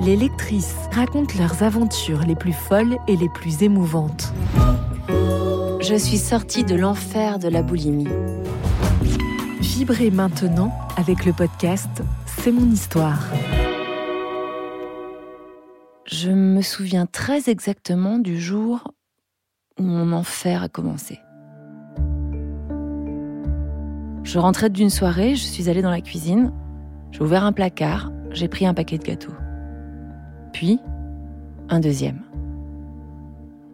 Les lectrices racontent leurs aventures les plus folles et les plus émouvantes. Je suis sortie de l'enfer de la boulimie. Vibrez maintenant avec le podcast C'est mon histoire. Je me souviens très exactement du jour où mon enfer a commencé. Je rentrais d'une soirée, je suis allée dans la cuisine, j'ai ouvert un placard, j'ai pris un paquet de gâteaux. Puis, un deuxième.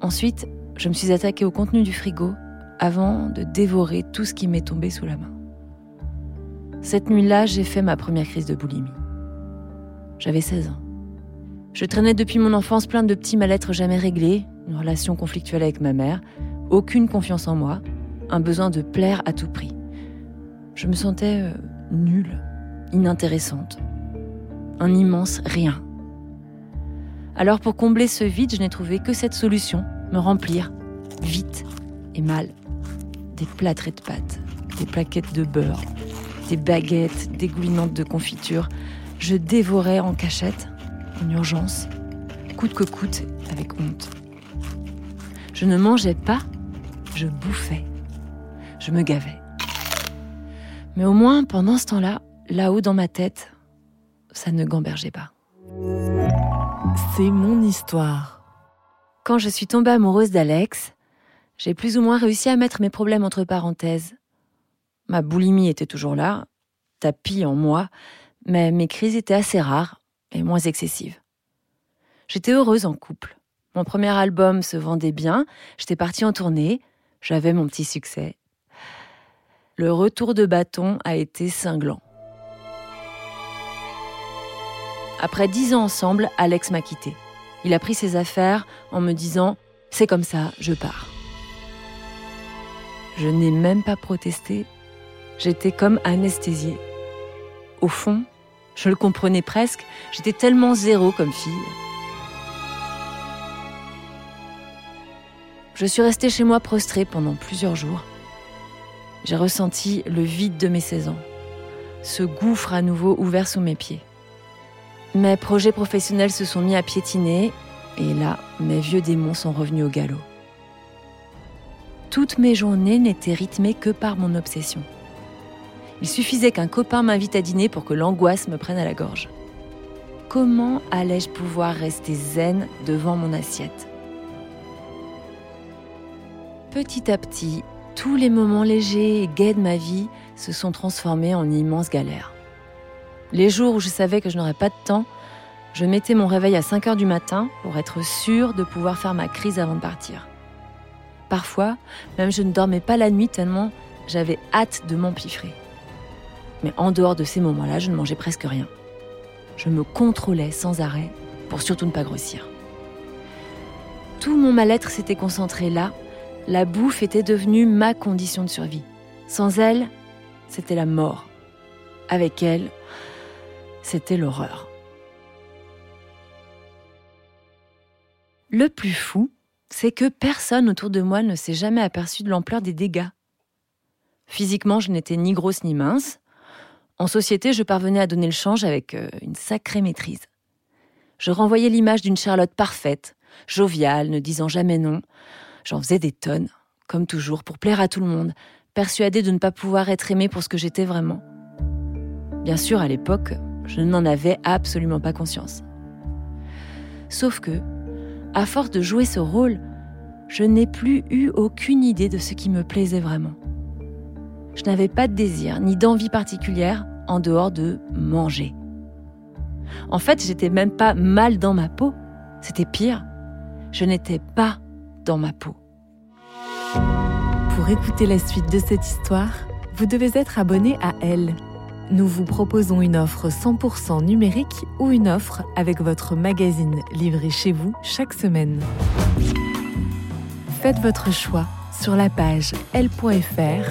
Ensuite, je me suis attaquée au contenu du frigo avant de dévorer tout ce qui m'est tombé sous la main. Cette nuit-là, j'ai fait ma première crise de boulimie. J'avais 16 ans. Je traînais depuis mon enfance plein de petits mal-être jamais réglés, une relation conflictuelle avec ma mère, aucune confiance en moi, un besoin de plaire à tout prix. Je me sentais euh, nulle, inintéressante, un immense rien. Alors pour combler ce vide, je n'ai trouvé que cette solution, me remplir, vite et mal, des plâtrés de pâtes, des plaquettes de beurre, des baguettes dégoulinantes de confiture. Je dévorais en cachette, en urgence, coûte que coûte, avec honte. Je ne mangeais pas, je bouffais. Je me gavais. Mais au moins, pendant ce temps-là, là-haut dans ma tête, ça ne gambergeait pas. C'est mon histoire. Quand je suis tombée amoureuse d'Alex, j'ai plus ou moins réussi à mettre mes problèmes entre parenthèses. Ma boulimie était toujours là, tapis en moi, mais mes crises étaient assez rares et moins excessives. J'étais heureuse en couple. Mon premier album se vendait bien, j'étais partie en tournée, j'avais mon petit succès. Le retour de bâton a été cinglant. Après dix ans ensemble, Alex m'a quitté. Il a pris ses affaires en me disant C'est comme ça, je pars. Je n'ai même pas protesté. J'étais comme anesthésiée. Au fond, je le comprenais presque, j'étais tellement zéro comme fille. Je suis restée chez moi prostrée pendant plusieurs jours. J'ai ressenti le vide de mes 16 ans, ce gouffre à nouveau ouvert sous mes pieds. Mes projets professionnels se sont mis à piétiner et là, mes vieux démons sont revenus au galop. Toutes mes journées n'étaient rythmées que par mon obsession. Il suffisait qu'un copain m'invite à dîner pour que l'angoisse me prenne à la gorge. Comment allais-je pouvoir rester zen devant mon assiette? Petit à petit, tous les moments légers et gais de ma vie se sont transformés en immenses galères. Les jours où je savais que je n'aurais pas de temps, Je mettais mon réveil à 5 heures du matin pour être sûre de pouvoir faire ma crise avant de partir. Parfois, même je ne dormais pas la nuit tellement j'avais hâte de m'empiffrer. Mais en dehors de ces moments-là, je ne mangeais presque rien. Je me contrôlais sans arrêt pour surtout ne pas grossir. Tout mon mal-être s'était concentré là. La bouffe était devenue ma condition de survie. Sans elle, c'était la mort. Avec elle, c'était l'horreur. Le plus fou, c'est que personne autour de moi ne s'est jamais aperçu de l'ampleur des dégâts. Physiquement, je n'étais ni grosse ni mince. En société, je parvenais à donner le change avec euh, une sacrée maîtrise. Je renvoyais l'image d'une Charlotte parfaite, joviale, ne disant jamais non. J'en faisais des tonnes, comme toujours, pour plaire à tout le monde, persuadée de ne pas pouvoir être aimée pour ce que j'étais vraiment. Bien sûr, à l'époque, je n'en avais absolument pas conscience. Sauf que, à force de jouer ce rôle, je n'ai plus eu aucune idée de ce qui me plaisait vraiment je n'avais pas de désir ni d'envie particulière en dehors de manger. En fait, j'étais même pas mal dans ma peau. C'était pire. Je n'étais pas dans ma peau. Pour écouter la suite de cette histoire, vous devez être abonné à Elle. Nous vous proposons une offre 100% numérique ou une offre avec votre magazine livré chez vous chaque semaine. Faites votre choix sur la page l.fr